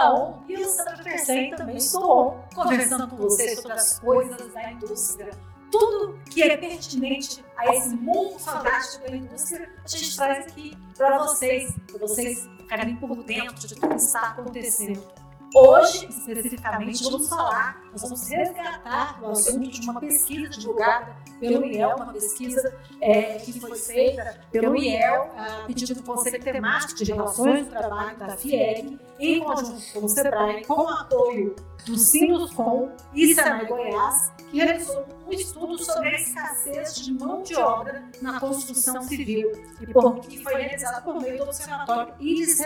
está on e o Sandra Persen também estou on, conversando com vocês sobre as coisas da indústria. Tudo que é pertinente a esse mundo fantástico da indústria, a gente traz aqui para vocês, para vocês ficarem por dentro de tudo que está acontecendo. Hoje, especificamente, vamos falar, nós vamos resgatar o assunto de uma pesquisa divulgada pelo IEL, uma pesquisa é, que foi feita pelo IEL, a pedido do Conselho Temático de Relações do Trabalho da FIEG, em conjunto com o SEBRAE, com o apoio do Sinuscom e Senai Goiás, que realizou um estudo sobre a escassez de mão de obra na construção civil e por, que foi realizado por meio do Observatório Iris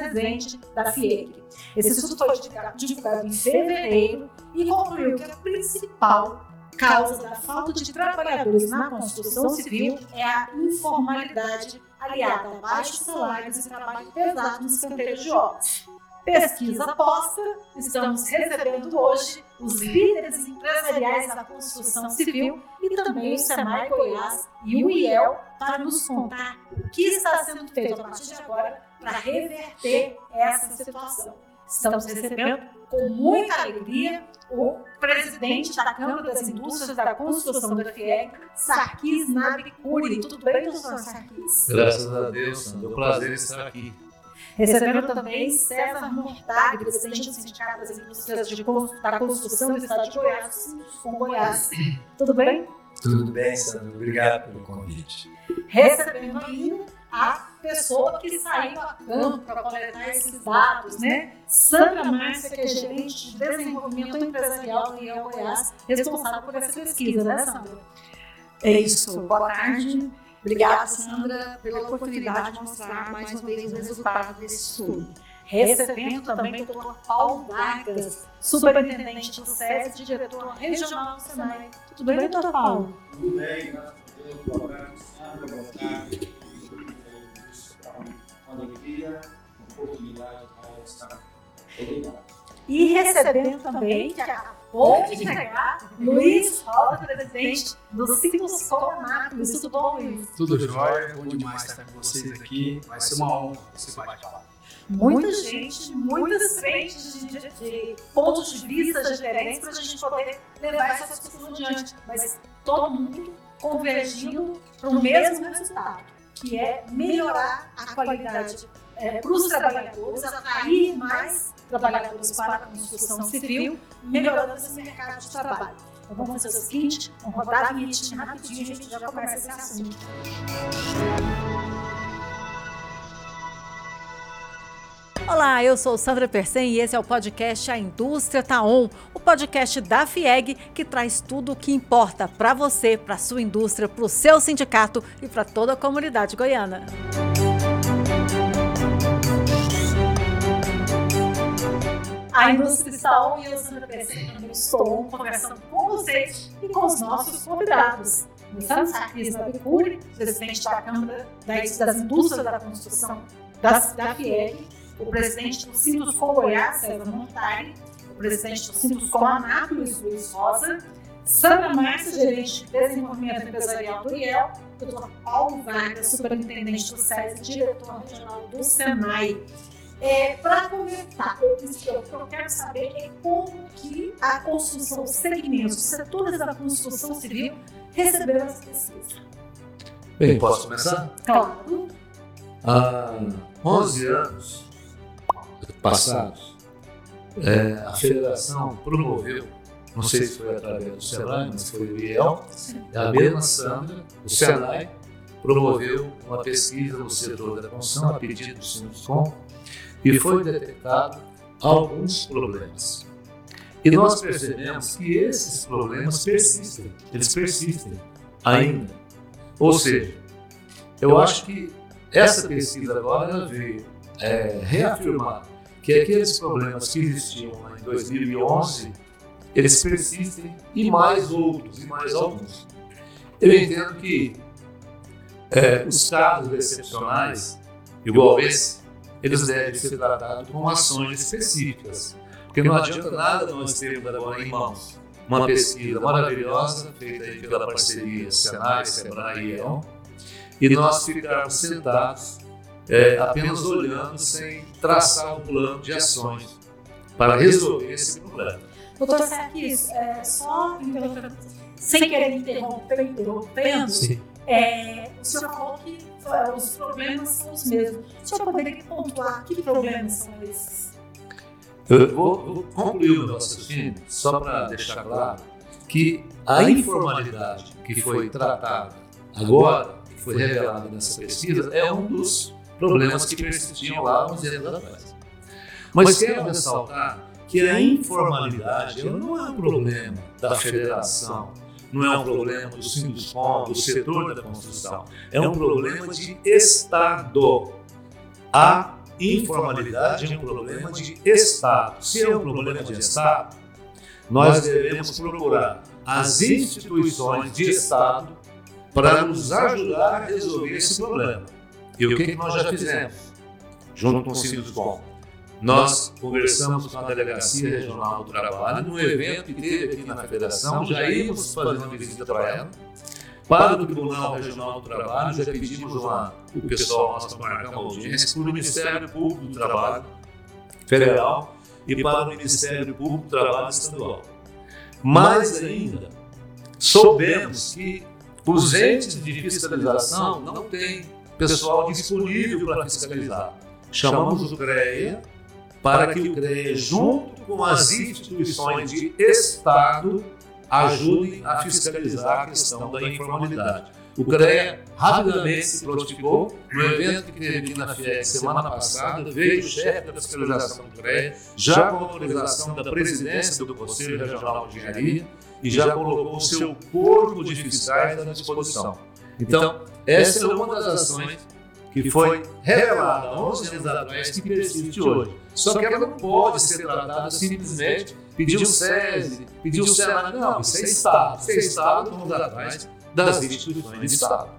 da FIEG. Esse estudo foi divulgado em fevereiro e concluiu que a principal causa da falta de trabalhadores na construção civil é a informalidade aliada a baixos salários e trabalho pesado nos canteiros de obras. Pesquisa aposta, estamos recebendo hoje os líderes empresariais da construção civil e também o Senai Goiás e o IEL para nos contar o que está sendo feito a partir de agora para reverter essa situação. Estamos recebendo com muita alegria o presidente da Câmara das Indústrias da Construção da FIEG, Sarkis Nabicuri. Tudo bem, doutor Sarkis? Graças a Deus, Sandra. É um prazer estar aqui. Recebendo também César Mortag, presidente do Sindicato das Indústrias de da Construção do Estado de Goiás, com Goiás. Tudo bem? Tudo bem, Sandra. Obrigado pelo convite. Recebendo ainda a pessoa que saiu a campo para coletar esses dados, né? Sandra Márcia, que é gerente de desenvolvimento empresarial do IEL Goiás, responsável por essa pesquisa, né, Sandra? É isso. Boa tarde. Obrigada, Sandra, pela oportunidade de mostrar mais uma vez o resultado desse estudo. Recebendo também o Dr. Paulo Vargas, superintendente do SES e diretor regional do Senai. Tudo bem, doutor Paulo? Tudo bem, graças a Deus. Boa tarde, Sandra. Boa tarde alegria, oportunidade para estar E recebendo também, que acabou de chegar, Luiz Rosa, presidente do Ciclo Sonatos. Tudo bom, Luiz? Tudo jóia, bom demais estar com vocês aqui. Vai ser uma honra esse bate-papo. Muita gente, muitas frentes de, de, de, pontos de vista diferentes para a gente poder levar essa discussão adiante. Mas todo mundo convergindo para o mesmo resultado que é melhorar a qualidade é, para os trabalhadores, atrair mais trabalhadores para a construção civil, melhorando esse mercado de trabalho. Então vamos fazer o seguinte, vamos rodar a vinheta rapidinho e a gente já começa esse assunto. Olá, eu sou Sandra Persen e esse é o podcast A Indústria Tá On, o podcast da FIEG que traz tudo o que importa para você, para sua indústria, para o seu sindicato e para toda a comunidade goiana. A indústria está on e eu, Sandra Persen, estou conversando com vocês e com os nossos convidados. Começando Sarkis Nabicuri, presidente da Câmara das Indústrias da Construção da, da FIEG, o presidente do Sintuscom Goiás, César Montari, o presidente do Sintuscom Anápolis, Luiz Rosa, Sandra Márcia, gerente de desenvolvimento empresarial do IEL, Dr. Paulo Vargas, superintendente do SES e diretor regional do SENAI. É, Para comentar, eu, eu quero saber é como que a construção, os segmentos, os setores da construção civil receberam essa pesquisa. Bem, posso começar? Claro. Há 11 anos, passados, é, a federação promoveu, não sei se foi através do Senai, mas foi o IEL, a mesma Sandra, o Senai, promoveu uma pesquisa no setor da construção a pedido do Sinuscom e foi detectado alguns problemas. E nós percebemos que esses problemas persistem, eles persistem ainda. Ou seja, eu acho que essa pesquisa agora veio é, reafirmar que aqueles problemas que existiam em 2011, eles persistem e mais outros, e mais alguns. Eu entendo que é, os casos excepcionais, igual esse, eles devem ser tratados com ações específicas, porque não adianta nada nós termos agora em mãos uma pesquisa maravilhosa feita pela parceria Senai, Sebrae e EON, e nós ficarmos sentados é, apenas olhando sem traçar um plano de ações para resolver esse problema. Doutor Sarkis, é, só sem querer interromper, interrompendo, Sim. é, o senhor falou que é, os problemas são os mesmos. O senhor poderia pontuar que problemas são esses? Eu vou, vou concluir o meu raciocínio só para deixar claro que a informalidade que foi tratada agora, que foi revelada nessa pesquisa, é um dos problemas que persistiam lá uns anos atrás. Mas quero ressaltar que a informalidade não é um problema da federação, não é um problema do Sinduscom, do setor da construção, é um problema de Estado. A informalidade é um problema de Estado. Se é um problema de Estado, nós devemos procurar as instituições de Estado para nos ajudar a resolver esse problema. E o que, que nós já fizemos? Junto com o Sinduscom. Nós conversamos com a Delegacia Regional do Trabalho, num evento que teve aqui na Federação, já íamos fazer uma visita para ela. Para o Tribunal Regional do Trabalho, já pedimos uma, o pessoal nosso para marcar uma audiência para o Ministério Público do Trabalho Federal e para o Ministério Público do Trabalho Estadual. Mais ainda, soubemos que os entes de fiscalização não têm pessoal disponível para fiscalizar. Chamamos o CREA para que o CREA, junto com as instituições de Estado, ajudem a fiscalizar a questão da informalidade. O CREA rapidamente se prontificou. No evento que teve aqui na FIEC semana passada, veio o chefe da fiscalização do CREA, já com autorização da presidência do Conselho Regional de Engenharia, e já colocou o seu corpo de fiscais à disposição. Então, essa é uma das ações que foi revelada há 11 anos atrás que persiste hoje. Só que ela não pode ser tratada simplesmente pedir o SESI, pedir o Senado. Não, isso é Estado. Isso é Estado, vamos atrás das instituições de Estado.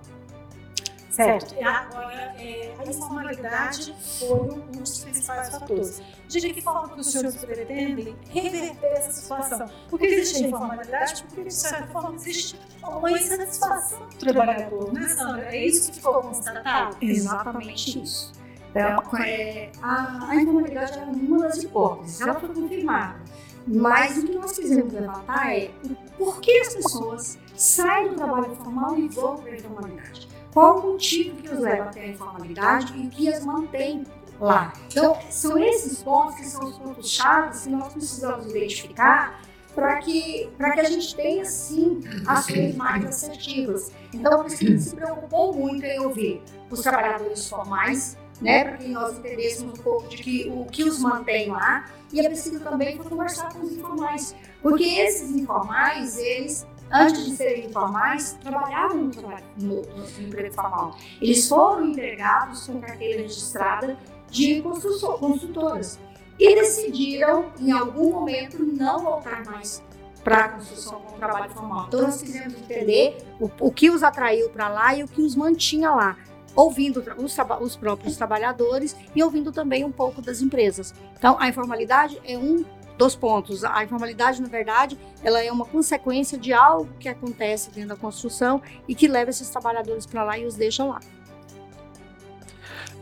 Certo. E agora, é, a informalidade foi um dos principais fatores. De que forma que os senhores pretendem reverter essa situação? Porque existe a informalidade, porque, de certa forma, existe uma insatisfação do trabalhador, né, Sandra? É isso que ficou constatado? Exatamente isso. Então, é, a, a informalidade é uma das hipóteses, ela foi confirmada. Mas o que nós quisemos levantar é por que as pessoas saem do trabalho informal e vão para a informalidade? Qual o motivo que os leva até a informalidade e o que as mantém lá? Então, são esses pontos que são os pontos chaves que nós precisamos identificar para que, que a gente tenha, sim, ações mais assertivas. Então, por isso que a se preocupou muito em ouvir os trabalhadores formais, né, para que nós entendêssemos um pouco de que, o que os mantém lá, e é preciso também conversar com os informais, porque esses informais, eles antes de serem informais, trabalhavam no, trabalho, no, no emprego formal. Eles foram empregados com carteira registrada de construtoras e decidiram, em algum momento, não voltar mais para a construção com trabalho formal. Então, nós quisemos entender o, o que os atraiu para lá e o que os mantinha lá ouvindo os, os, próprios trabalhadores e ouvindo também um pouco das empresas. Então, a informalidade é um dos pontos. A informalidade, na verdade, ela é uma consequência de algo que acontece dentro da construção e que leva esses trabalhadores para lá e os deixa lá.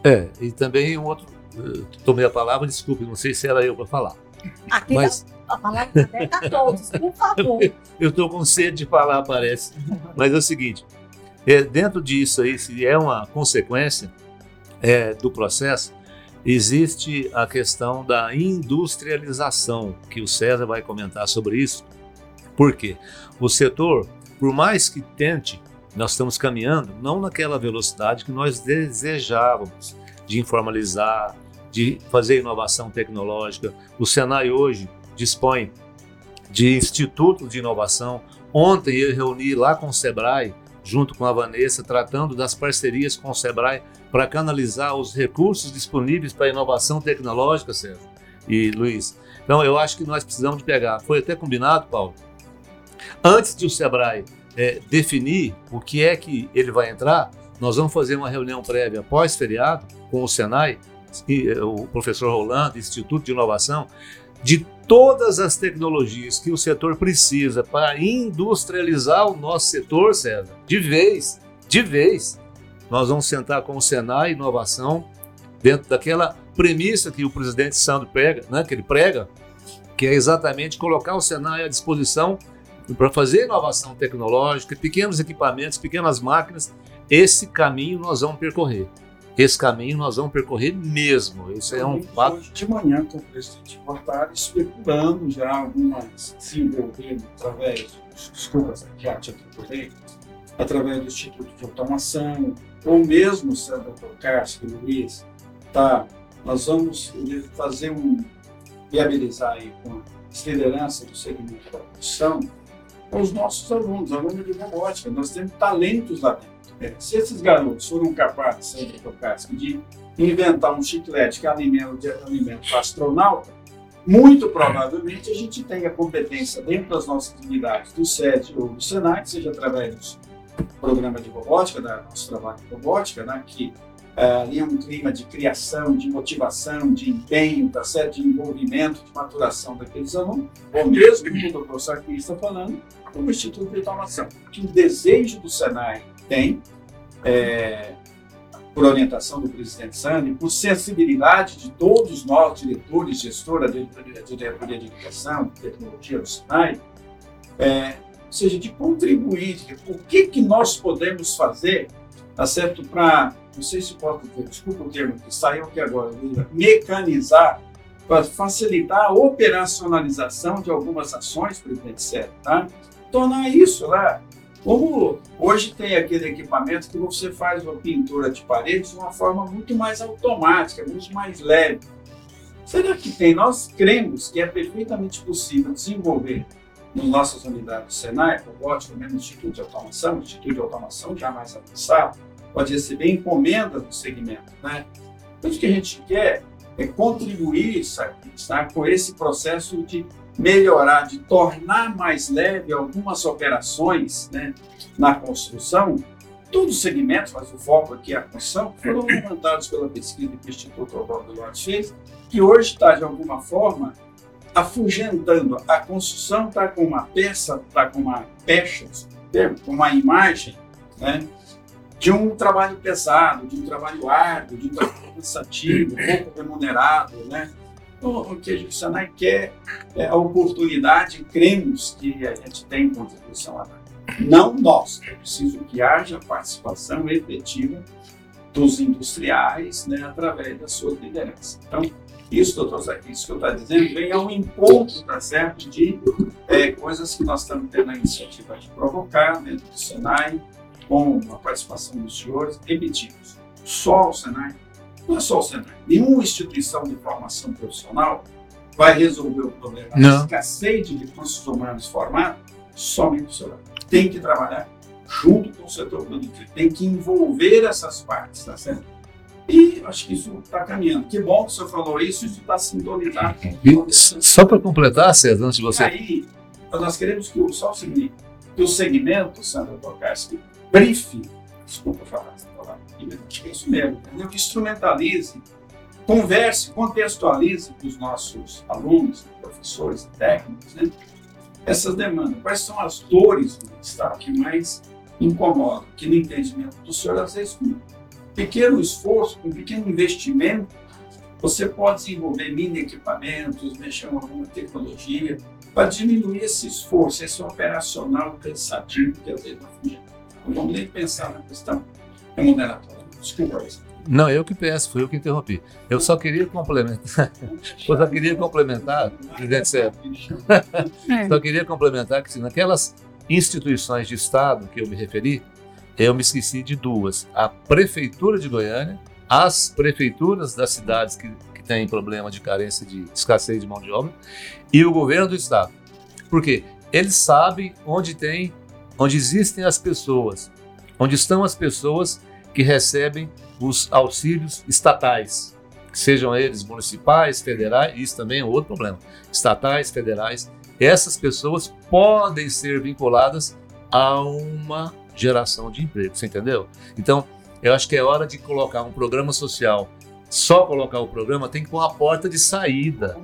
É, e também um outro. Tomei a palavra, desculpe, não sei se era eu para falar. Aqui Mas... a palavra aberta a todos, por favor. eu estou com sede de falar, parece. Mas é o seguinte: é, dentro disso aí, se é uma consequência é, do processo, existe a questão da industrialização, que o César vai comentar sobre isso. Por quê? O setor, por mais que tente, nós estamos caminhando não naquela velocidade que nós desejávamos de informalizar, de fazer inovação tecnológica. O Senai hoje dispõe de institutos de inovação. Ontem eu reuni lá com o Sebrae, junto com a Vanessa, tratando das parcerias com o Sebrae para canalizar os recursos disponíveis para inovação tecnológica, César e Luiz. Então, eu acho que nós precisamos de pegar. Foi até combinado, Paulo, antes de o Sebrae é, definir o que é que ele vai entrar, nós vamos fazer uma reunião prévia pós-feriado com o Senai, é, o professor Rolando, Instituto de Inovação, de todas as tecnologias que o setor precisa para industrializar o nosso setor, César, de vez, de vez. Nós vamos sentar com o Senai Inovação dentro daquela premissa que o presidente Sandro prega, né, que ele prega, que é exatamente colocar o Senai à disposição para fazer inovação tecnológica, pequenos equipamentos, pequenas máquinas. Esse caminho nós vamos percorrer. Esse caminho nós vamos percorrer mesmo. Isso é um fato. Hoje de manhã, com o presidente Mortari especulando já algumas desenvolvendo através, desculpa, aqui a título através do Instituto de Automação, ou mesmo, o Dr. Cássio Luiz, tá, nós vamos fazer um, viabilizar aí com as lideranças do segmento da produção, os nossos alunos, alunos de robótica. Nós temos talentos lá dentro. É, se esses garotos foram capazes, Dr. Cássio, de inventar um chiclete que alimenta, alimenta o astronauta, muito provavelmente a gente tem a competência dentro das nossas unidades do SED ou do SENAC, seja através do programa de robótica, da nosso trabalho de robótica, né, que uh, ali é um clima de criação, de motivação, de empenho, tá certo? de envolvimento, de maturação daqueles alunos, ou mesmo, como o professor aqui está falando, como Instituto de Automação. Que o desejo do Senai tem, é, por orientação do presidente Sani, por sensibilidade de todos nós, diretores, gestora diretoria de educação, tecnologia do Senai, é, ou seja, de contribuir, de o que, que nós podemos fazer, tá certo, para, não sei se posso dizer, desculpa o termo que saiu aqui agora, mecanizar, para facilitar a operacionalização de algumas ações, presidente Sérgio, tá? Tornar isso lá como hoje tem aquele equipamento que você faz uma pintura de paredes de uma forma muito mais automática, muito mais leve. Será que tem? Nós cremos que é perfeitamente possível desenvolver nas nossas unidades do Senai, robótica, mesmo Instituto de Automação, Instituto de Automação já mais avançado, pode receber encomendas do segmento. Né? Então, o que a gente quer é contribuir sabe, com esse processo de melhorar, de tornar mais leve algumas operações né, na construção, todos os segmentos, mas o foco aqui é a construção, foram levantados pela pesquisa que o Instituto Oswaldo Lopes fez, que hoje está, de alguma forma, afugentando. A construção está com uma peça, está com uma pecha, com uma imagem né, de um trabalho pesado, de um trabalho árduo, de um trabalho cansativo, pouco remunerado, né? o que o Senai quer é a oportunidade, cremos que a gente tem contribuição a. Não nós, é preciso que haja participação efetiva dos industriais né, através da sua liderança. Então, isso, doutor Zé, isso que eu estou dizendo, vem ao encontro, tá certo, de é, coisas que nós estamos tendo a iniciativa de provocar dentro do Senai, com a participação dos senhores, repetimos, só o Senai não é só o Senai. Nenhuma instituição de formação profissional vai resolver o problema da escassez de recursos humanos formados somente o Senai. Tem que trabalhar junto com o setor produtivo, tem que envolver essas partes, tá certo? E acho que isso está caminhando. Que bom que o senhor falou isso, isso está sintonizado. Só para completar, César, antes de você. E aí, nós queremos que o, só o seguinte, que o segmento, Sandra Tokarski, brife, desculpa falar, é isso mesmo, entendeu? que instrumentalize, converse, contextualize com os nossos alunos, professores e técnicos, né? essas demandas. Quais são as dores do Estado que mais incomodam? Que no entendimento do senhor, às vezes, um pequeno esforço, com um pequeno investimento, você pode desenvolver mini equipamentos, mexer com alguma tecnologia, para diminuir esse esforço, esse operacional cansativo que às vezes não funciona. Não vamos nem pensar na questão remuneratória. Desculpa isso. Não, eu que peço, fui eu que interrompi. Eu só queria complementar. eu só queria complementar, presidente Sérgio. É. só queria complementar que, assim, naquelas instituições de Estado que eu me referi, eu me esqueci de duas: a Prefeitura de Goiânia, as prefeituras das cidades que, que têm problema de carência de escassez de mão de obra, e o governo do Estado. Por quê? Eles sabem onde tem, onde existem as pessoas onde estão as pessoas que recebem os auxílios estatais, sejam eles municipais, federais, isso também é outro problema, estatais, federais. Essas pessoas podem ser vinculadas a uma geração de emprego, você entendeu? Então, eu acho que é hora de colocar um programa social. Só colocar o programa tem que pôr uma porta de saída,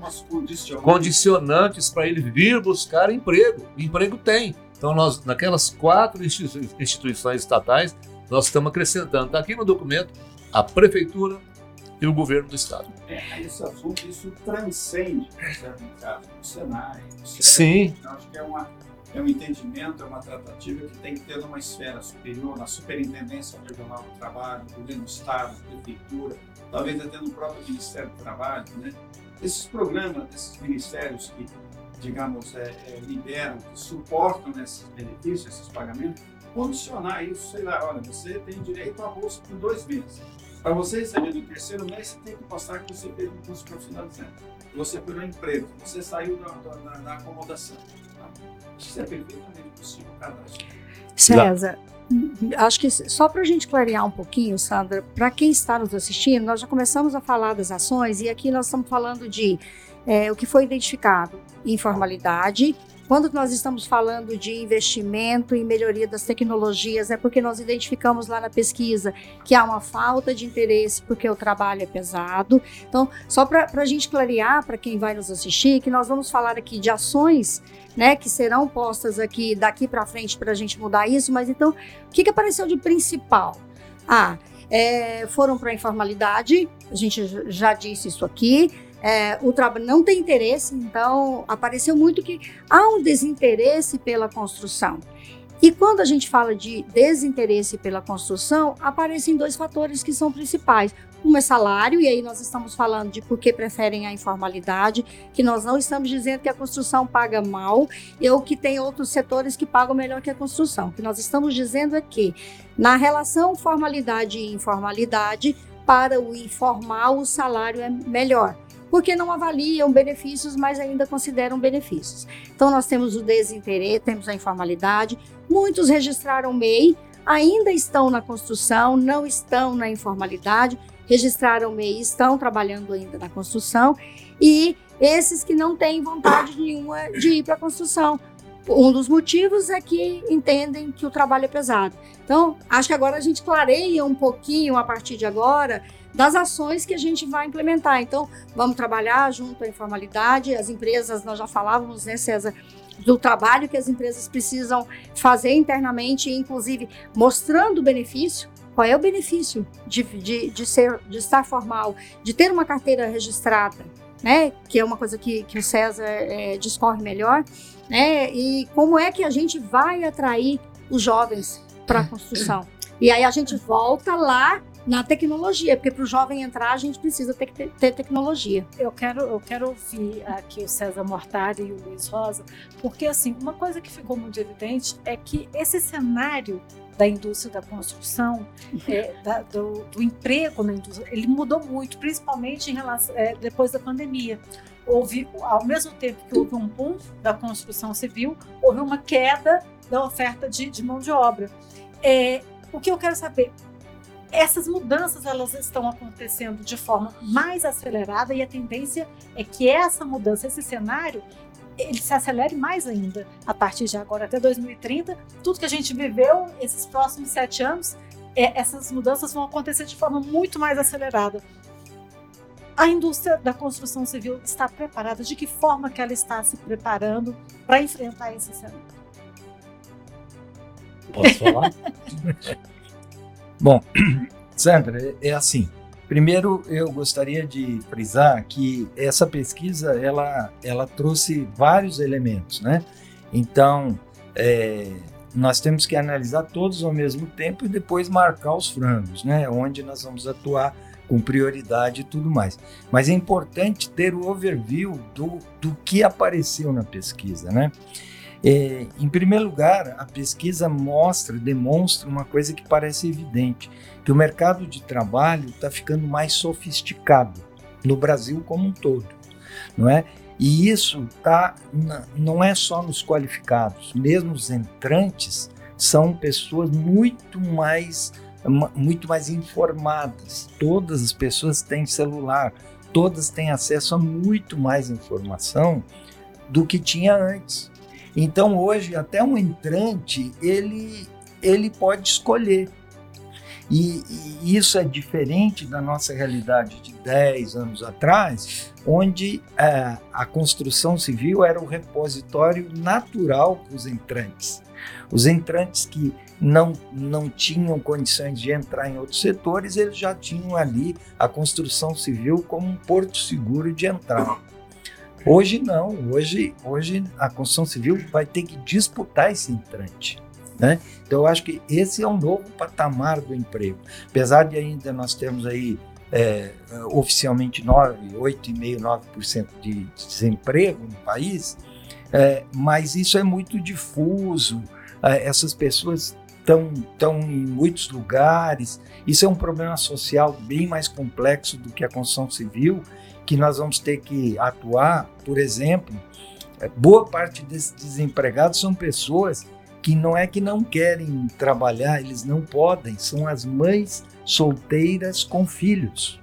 condicionantes para ele vir buscar emprego. Emprego tem. Então, nós, naquelas quatro instituições estatais, nós estamos acrescentando. Está aqui no documento a prefeitura, e o governo do Estado. É, esse assunto, isso transcende, certo, no caso, o Senai, o CEP. Sim. Acho que é, uma, é um entendimento, é uma tratativa que tem que ter numa esfera superior, na Superintendência Regional do Trabalho, governo do Estado, prefeitura, talvez até no próprio Ministério do Trabalho, né? Esses programas, esses ministérios que, digamos, é, é, liberam, que suportam esses benefícios, esses pagamentos, condicionar isso, sei lá, olha, você tem direito a bolsa por dois meses. Para você receber no terceiro mês, você tem que mostrar que você teve um curso profissionalizante. Você no emprego, você saiu da, da, da acomodação. Isso é perfeitamente possível. César, acho que só para a gente clarear um pouquinho, Sandra, para quem está nos assistindo, nós já começamos a falar das ações e aqui nós estamos falando de é, o que foi identificado: informalidade. Quando nós estamos falando de investimento e melhoria das tecnologias, é porque nós identificamos lá na pesquisa que há uma falta de interesse porque o trabalho é pesado. Então, só para a gente clarear para quem vai nos assistir, que nós vamos falar aqui de ações né, que serão postas aqui daqui para frente para a gente mudar isso, mas então, o que, que apareceu de principal? Ah, é, foram para a informalidade, a gente já disse isso aqui, é, o trabalho não tem interesse, então apareceu muito que há um desinteresse pela construção. E quando a gente fala de desinteresse pela construção, aparecem dois fatores que são principais. Um é salário, e aí nós estamos falando de por que preferem a informalidade, que nós não estamos dizendo que a construção paga mal, ou que tem outros setores que pagam melhor que a construção. O que nós estamos dizendo é que, na relação formalidade e informalidade, para o informal, o salário é melhor porque não avaliam benefícios, mas ainda consideram benefícios. Então, nós temos o desinteresse, temos a informalidade, muitos registraram MEI, ainda estão na construção, não estão na informalidade, registraram MEI, estão trabalhando ainda na construção, e esses que não têm vontade nenhuma de ir para a construção. Um dos motivos é que entendem que o trabalho é pesado. Então, acho que agora a gente clareia um pouquinho a partir de agora das ações que a gente vai implementar. Então, vamos trabalhar junto à informalidade, as empresas, nós já falávamos, né, César, do trabalho que as empresas precisam fazer internamente, inclusive mostrando o benefício. Qual é o benefício de, de, de, ser, de estar formal, de ter uma carteira registrada, né? Que é uma coisa que, que o César é, discorre melhor, né? E como é que a gente vai atrair os jovens para a construção? E aí a gente volta lá na tecnologia, porque para o jovem entrar a gente precisa ter, ter, ter, tecnologia. Eu quero, eu quero ouvir aqui o César Mortari e o Luiz Rosa, porque assim, uma coisa que ficou muito evidente é que esse cenário da indústria da construção, é, da, do, do, emprego na indústria, ele mudou muito, principalmente em relação, é, depois da pandemia. Houve, ao mesmo tempo que houve um boom da construção civil, houve uma queda da oferta de, de mão de obra. É, o que eu quero saber, essas mudanças elas estão acontecendo de forma mais acelerada e a tendência é que essa mudança, esse cenário, ele se acelere mais ainda a partir de agora até 2030. Tudo que a gente viveu esses próximos sete anos, é, essas mudanças vão acontecer de forma muito mais acelerada. A indústria da construção civil está preparada? De que forma que ela está se preparando para enfrentar esse cenário? Posso falar? Bom, Sandra, é assim. Primeiro, eu gostaria de frisar que essa pesquisa ela, ela trouxe vários elementos, né? Então, é, nós temos que analisar todos ao mesmo tempo e depois marcar os frangos, né? Onde nós vamos atuar com prioridade e tudo mais. Mas é importante ter o overview do, do que apareceu na pesquisa, né? É, em primeiro lugar, a pesquisa mostra, demonstra uma coisa que parece evidente, que o mercado de trabalho está ficando mais sofisticado no Brasil como um todo, não é? E isso tá, não é só nos qualificados, mesmo os entrantes são pessoas muito mais muito mais informadas. Todas as pessoas têm celular, todas têm acesso a muito mais informação do que tinha antes. Então hoje até um entrante ele ele pode escolher. E, e, isso é diferente da nossa realidade de 10 anos atrás, onde é, a construção civil era o repositório natural para os entrantes. Os entrantes que não, não tinham condições de entrar em outros setores, eles já tinham ali a construção civil como um porto seguro de entrada. Hoje não, hoje, hoje a construção civil vai ter que disputar esse entrante. Né? Então eu acho que esse é um novo patamar do emprego. Apesar de ainda nós termos aí é, oficialmente 9, 8,5%, 9% de desemprego no país, é, mas isso é muito difuso. É, essas pessoas estão, estão em muitos lugares. Isso é um problema social bem mais complexo do que a construção civil, que nós vamos ter que atuar. Por exemplo, é, boa parte desses desempregados são pessoas que não é que não querem trabalhar, eles não podem, são as mães solteiras com filhos.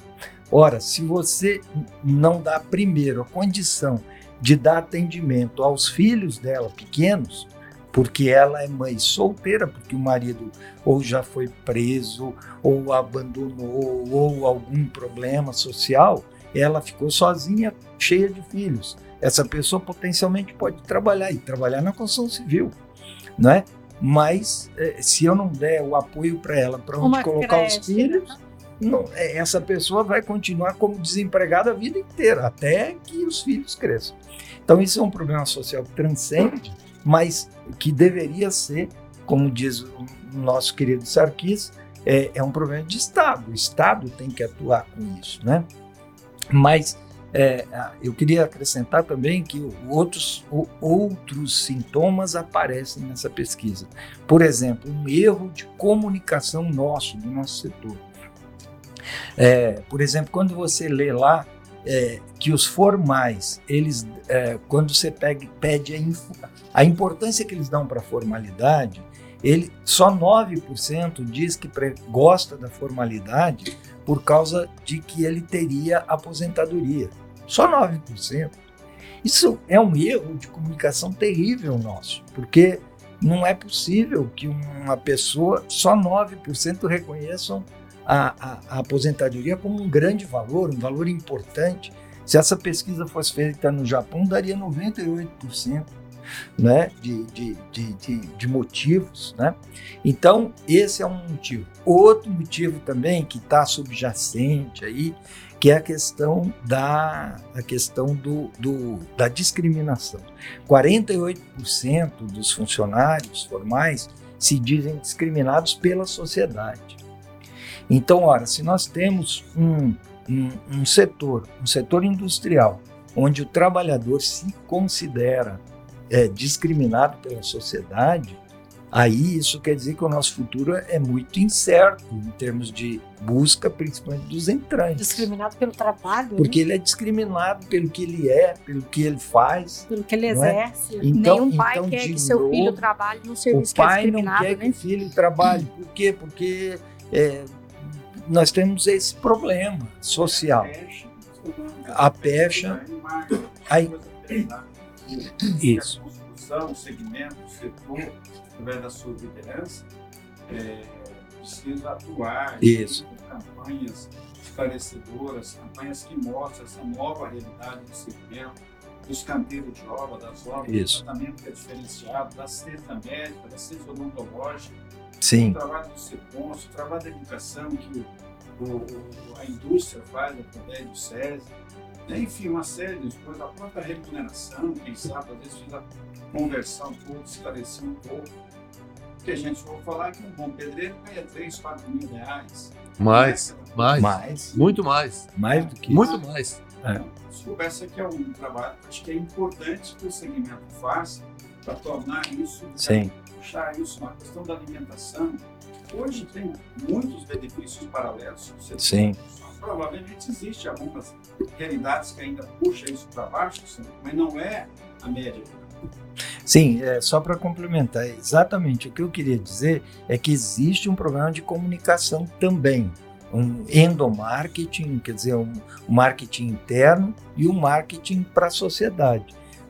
Ora, se você não dá primeiro a condição de dar atendimento aos filhos dela pequenos, porque ela é mãe solteira, porque o marido ou já foi preso, ou abandonou, ou algum problema social, ela ficou sozinha, cheia de filhos. Essa pessoa potencialmente pode trabalhar e trabalhar na construção civil, não é? Mas eh, se eu não der o apoio para ela, para onde Uma colocar creche, os filhos, né? não, eh, essa pessoa vai continuar como desempregada a vida inteira, até que os filhos cresçam. Então, isso é um problema social que transcende, mas que deveria ser, como diz o nosso querido Sarkis, é, é um problema de Estado. O Estado tem que atuar com isso, né? Mas é, eu queria acrescentar também que outros, outros sintomas aparecem nessa pesquisa. Por exemplo, um erro de comunicação nosso, do nosso setor. É, por exemplo, quando você lê lá é, que os formais, eles, é, quando você pede a, info- a importância que eles dão para a formalidade, ele, só 9% diz que pre- gosta da formalidade por causa de que ele teria aposentadoria. Só 9%. Isso é um erro de comunicação terrível nosso, porque não é possível que uma pessoa, só 9% reconheçam a, a- a aposentadoria como um grande valor, um valor importante. Se essa pesquisa fosse feita no Japão, daria 98% né, de, de, de, de, de motivos. Né? Então, esse é um motivo. Outro motivo também que está subjacente aí, que é a questão da, a questão do, do, da discriminação. 48% dos funcionários formais se dizem discriminados pela sociedade. Então, ora, se nós temos um, um, um setor, um setor industrial, onde o trabalhador se considera é, discriminado pela sociedade, aí isso quer dizer que o nosso futuro é muito incerto em termos de busca, principalmente dos entrantes. Discriminado pelo trabalho, né? Porque ele é discriminado pelo que ele é, pelo que ele faz. pelo que ele é? exerce. Então, Nenhum pai então, quer que seu novo, filho trabalhe num o serviço que é pai não discriminado, quer que né? o filho trabalhe. Por quê? Porque é, nós temos esse problema social. A pecha. Aí- Isso. A construção, o segmento, o setor, através da sua liderança, é, precisa atuar Isso. com campanhas esclarecedoras, campanhas que mostram essa nova realidade do segmento, dos canteiros de obra, das obras, Isso. do tratamento que é diferenciado, da assistência médica, da assistência odontológica, Sim, o trabalho do CEPONS, o trabalho da educação que o, o- a indústria faz através do SESI? Enfim, uma série de coisas, a própria remuneração, quem sabe, às vezes fiz a conversão um pouco, esclarecer um pouco. Porque a gente for falar que um bom pedreiro ganha 3, 4 mil reais. Mais, mais, mais, muito mais, mais do que muito mais. Desculpa, esse aqui é um trabalho que acho que é importante que o segmento faça para tornar isso, Sim. Puxar isso, uma questão da alimentação. Hoje tem muitos benefícios paralelos. Sim. Provavelmente existe algumas realidades que ainda puxam isso para baixo, mas não é a média. Sim, é, só para complementar, exatamente o que eu queria dizer é que existe um problema de comunicação também. Um endomarketing, quer dizer, um marketing interno e um marketing para a sociedade.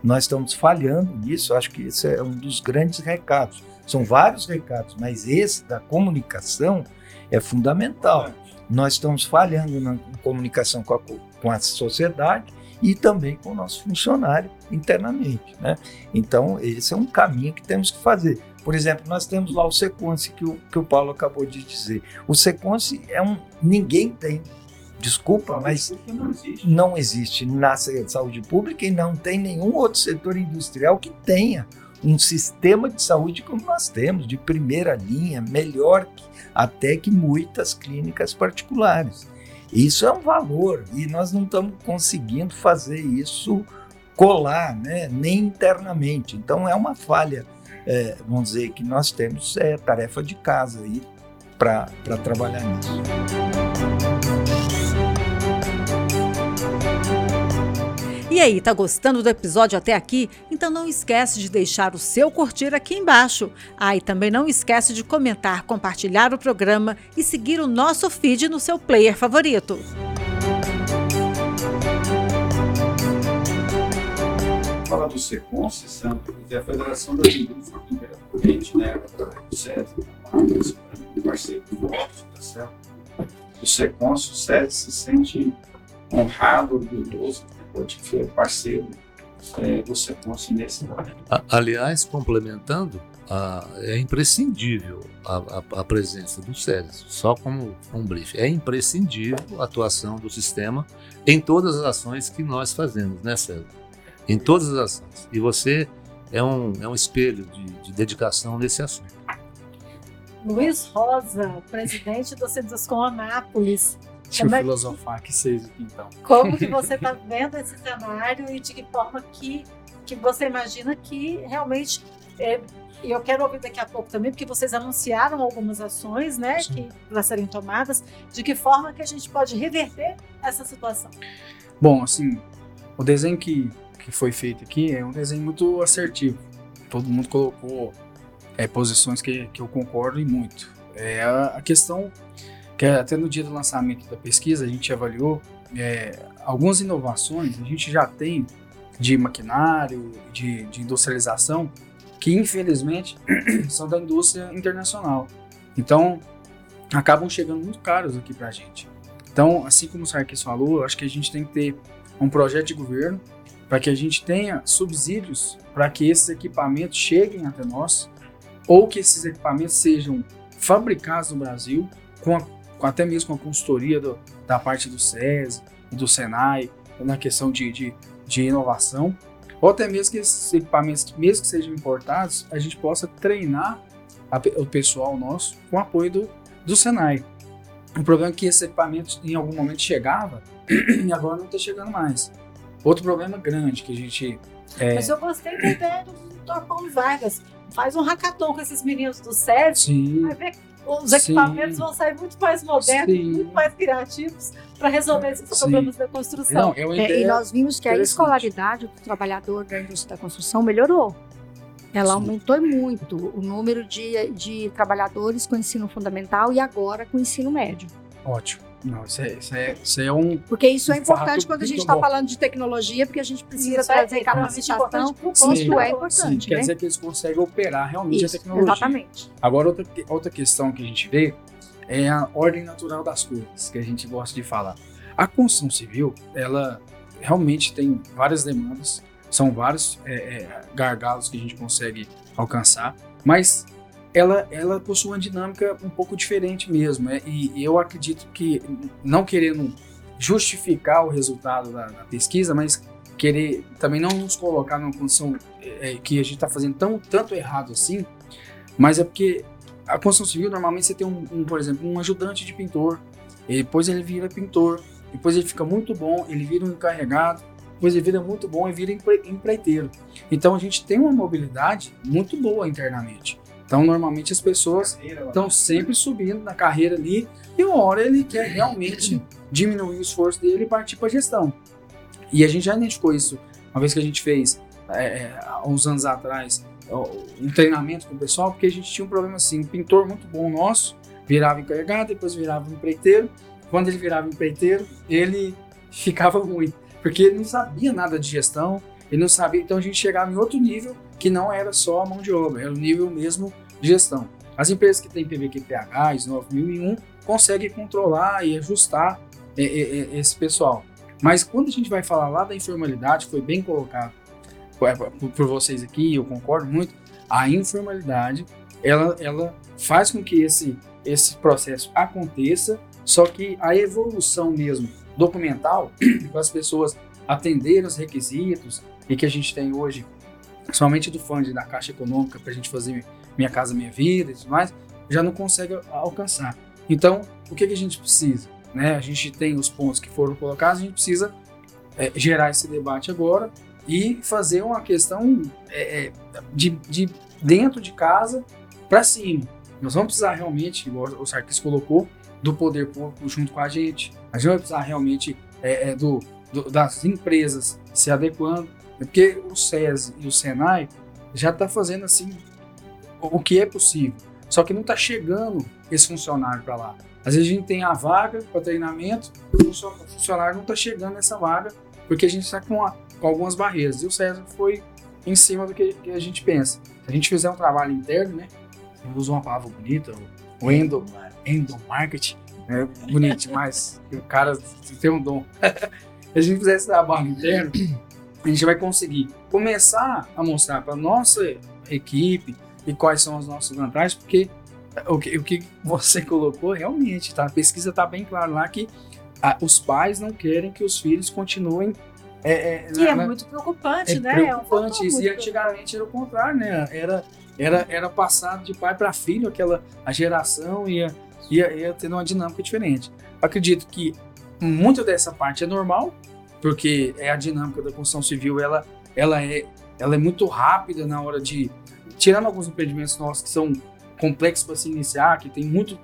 Nós estamos falhando nisso, acho que esse é um dos grandes recados. São vários recados, mas esse da comunicação é fundamental. Nós estamos falhando na comunicação com a, com a sociedade e também com o nosso funcionário internamente. Né? Então, esse é um caminho que temos que fazer. Por exemplo, nós temos lá o Sequence que o, que o Paulo acabou de dizer. O Sequence é um. Ninguém tem. Desculpa, mas não existe. não existe na saúde pública e não tem nenhum outro setor industrial que tenha um sistema de saúde como nós temos, de primeira linha, melhor que, até que muitas clínicas particulares. Isso é um valor e nós não estamos conseguindo fazer isso colar, né, nem internamente. Então é uma falha, é, vamos dizer, que nós temos é, tarefa de casa aí para trabalhar nisso. E aí, tá gostando do episódio até aqui? Então não esquece de deixar o seu curtir aqui embaixo. Ah, e também não esquece de comentar, compartilhar o programa e seguir o nosso feed no seu player favorito. Falar do SECONS, Santo, é a Federação das Indústrias do Imperial né? Do SESI, um parceiro forte, tá certo? O SECONS, o SESI se sente honrado, orgulhoso pode ser parceiro é, do Seconce nesse momento. Aliás, complementando, a, é imprescindível a, a, a, presença do SERES, só como um brief. É imprescindível a atuação do sistema em todas as ações que nós fazemos, né, César? Em todas as ações. E você é um, é um espelho de, de dedicação nesse assunto. Luiz Rosa, presidente do Cidascom Anápolis, Deixa eu filosofar que vocês aqui então. Como que você está vendo esse cenário e de que forma que, que você imagina que realmente. É, e eu quero ouvir daqui a pouco também, porque vocês anunciaram algumas ações né, que para serem tomadas. De que forma que a gente pode reverter essa situação? Bom, assim, o desenho que, que foi feito aqui é um desenho muito assertivo. Todo mundo colocou é, posições que, que eu concordo e muito. É, a, a questão que até no dia do lançamento da pesquisa a gente avaliou é, algumas inovações a gente já tem de maquinário, de, de industrialização, que infelizmente são da indústria internacional. Então, acabam chegando muito caros aqui para a gente. Então, assim como o Sarkis falou, acho que a gente tem que ter um projeto de governo para que a gente tenha subsídios para que esses equipamentos cheguem até nós, ou que esses equipamentos sejam fabricados no Brasil com a até mesmo com a consultoria do, da parte do SESI, do SENAI, na questão de, de, de inovação, ou até mesmo que esses equipamentos, mesmo que sejam importados, a gente possa treinar a, o pessoal nosso com o apoio do, do Senai. O problema é que esses equipamentos em algum momento chegava e agora não está chegando mais. Outro problema grande que a gente. É... Mas eu gostei da ideia do. Paulo Vargas. Faz um hackathon com esses meninos do SESI, vai ver os equipamentos Sim. vão sair muito mais modernos, Sim. muito mais criativos para resolver esses Sim. problemas da construção. Não, é é, e nós vimos que a escolaridade do trabalhador da indústria da construção melhorou. Ela aumentou muito o número de, de trabalhadores com ensino fundamental e agora com ensino médio. Ótimo. Não, isso é, isso é, isso é um. Porque isso é importante quando a gente está falando de tecnologia, porque a gente precisa isso trazer é capacitação para o posto, é importante. Sim, né? Quer dizer que eles conseguem operar realmente isso, a tecnologia. Exatamente. Agora, outra, outra questão que a gente vê é a ordem natural das coisas, que a gente gosta de falar. A construção civil, ela realmente tem várias demandas, são vários é, é, gargalos que a gente consegue alcançar, mas ela, ela possui uma dinâmica um pouco diferente mesmo. É, e, eu acredito que, não querendo justificar o resultado da, da, pesquisa, mas querer também não nos colocar numa condição é, que a gente está fazendo tão, tanto errado assim, mas é porque a construção civil normalmente você tem um, um, por exemplo, um ajudante de pintor, depois ele vira pintor, depois ele fica muito bom, ele vira um encarregado, depois ele vira muito bom e vira empreiteiro. Então a gente tem uma mobilidade muito boa internamente. Então, normalmente as pessoas estão sempre subindo na carreira ali e uma hora ele quer realmente diminuir o esforço dele e partir para a gestão. E a gente já identificou isso uma vez que a gente fez, é, é, há uns anos atrás, um treinamento com o pessoal, porque a gente tinha um problema assim, um pintor muito bom nosso, virava encarregado, depois virava empreiteiro. Quando ele virava empreiteiro, ele ficava ruim, porque ele não sabia nada de gestão, ele não sabia, então a gente chegava em outro nível que não era só a mão de obra, era o nível mesmo de gestão. As empresas que têm PVQPH, ISO 9001, conseguem controlar e ajustar é, é, é, esse pessoal. Mas quando a gente vai falar lá da informalidade, foi bem colocado por vocês aqui, eu concordo muito, A informalidade, ela, ela faz com que esse, esse processo aconteça, só que a evolução mesmo documental, para as pessoas atenderem os requisitos e que a gente tem hoje, somente do fundo da Caixa Econômica, para a gente fazer Minha Casa Minha Vida e tudo mais, já não consegue alcançar. Então, o que, que a gente precisa? Né? A gente tem os pontos que foram colocados, a gente precisa é, gerar esse debate agora e fazer uma questão é, é de, de, dentro de casa para cima. Nós vamos precisar realmente, igual o Sarkis colocou, do poder público junto com a gente. A gente vai precisar realmente é, é, do, do, das empresas se adequando, porque o SESI e o SENAI já está fazendo assim o que é possível. Só que não está chegando esse funcionário para lá. Às vezes a gente tem a vaga para treinamento, o funcionário não está chegando nessa vaga porque a gente está com, com, algumas barreiras. E o César foi em cima do que, que, a gente pensa. Se a gente fizer um trabalho interno, né? Eu uso uma palavra bonita, o endo, endomarketing, né? Bonito demais. o cara tem um dom. Se a gente fizer esse trabalho interno, a gente vai conseguir começar a mostrar para nossa equipe e quais são as nossas vantagens, porque o que, o que você colocou realmente, tá? A pesquisa está bem claro lá que a, os pais não querem que os filhos continuem. É, é, que na, é muito preocupante, é né? Preocupante é um. E antigamente era o contrário, né? Era, era, era passado de pai para filho, aquela a geração ia, ia, ia tendo uma dinâmica diferente. Acredito que muito dessa parte é normal, porque é a dinâmica da construção civil, ela, ela, é, ela é muito rápida na hora de. Tirando alguns empreendimentos nossos que são complexos para se iniciar, que tem muito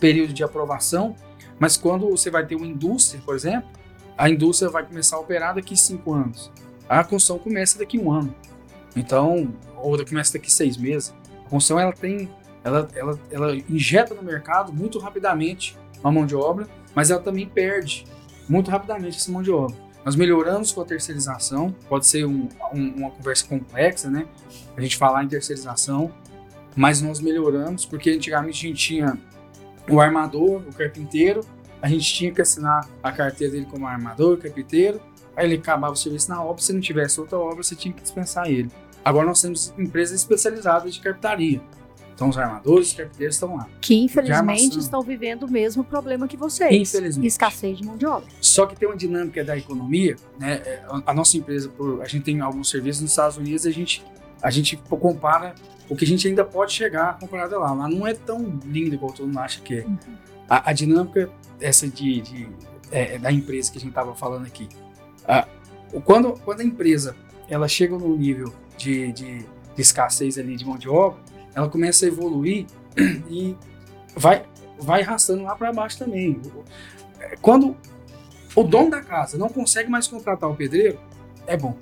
período de aprovação, mas quando você vai ter uma indústria, por exemplo, a indústria vai começar a operar daqui cinco anos. A construção começa daqui um ano. Então, ou começa daqui seis meses. A construção ela tem, ela, ela, ela injeta no mercado muito rapidamente uma mão de obra, mas ela também perde muito rapidamente essa mão de obra. Nós melhoramos com a terceirização, pode ser um, um, uma conversa complexa, né? A gente falar em terceirização, mas nós melhoramos, porque antigamente a gente tinha o armador, o carpinteiro, a gente tinha que assinar a carteira dele como armador, carpinteiro, aí ele acabava o serviço na obra, se não tivesse outra obra, você tinha que dispensar ele. Agora nós temos empresas especializadas de carpintaria. Então os armadores, os carpinteiros estão lá. Que infelizmente estão vivendo o mesmo problema que vocês. Infelizmente. Escassez de mão de obra. Só que tem uma dinâmica da economia, né? É, a nossa empresa, a gente tem alguns serviços nos Estados Unidos, a gente a gente compara o que a gente ainda pode chegar comparado lá. Lá não é tão lindo igual todo mundo acha que é. Uhum. A, a, dinâmica essa de, de é, da empresa que a gente estava falando aqui. A, quando, quando a empresa ela chega num nível de, de, de escassez ali de mão de obra, ela começa a evoluir e vai, vai arrastando lá para baixo também. Quando o dono da casa não consegue mais contratar o pedreiro, é bom.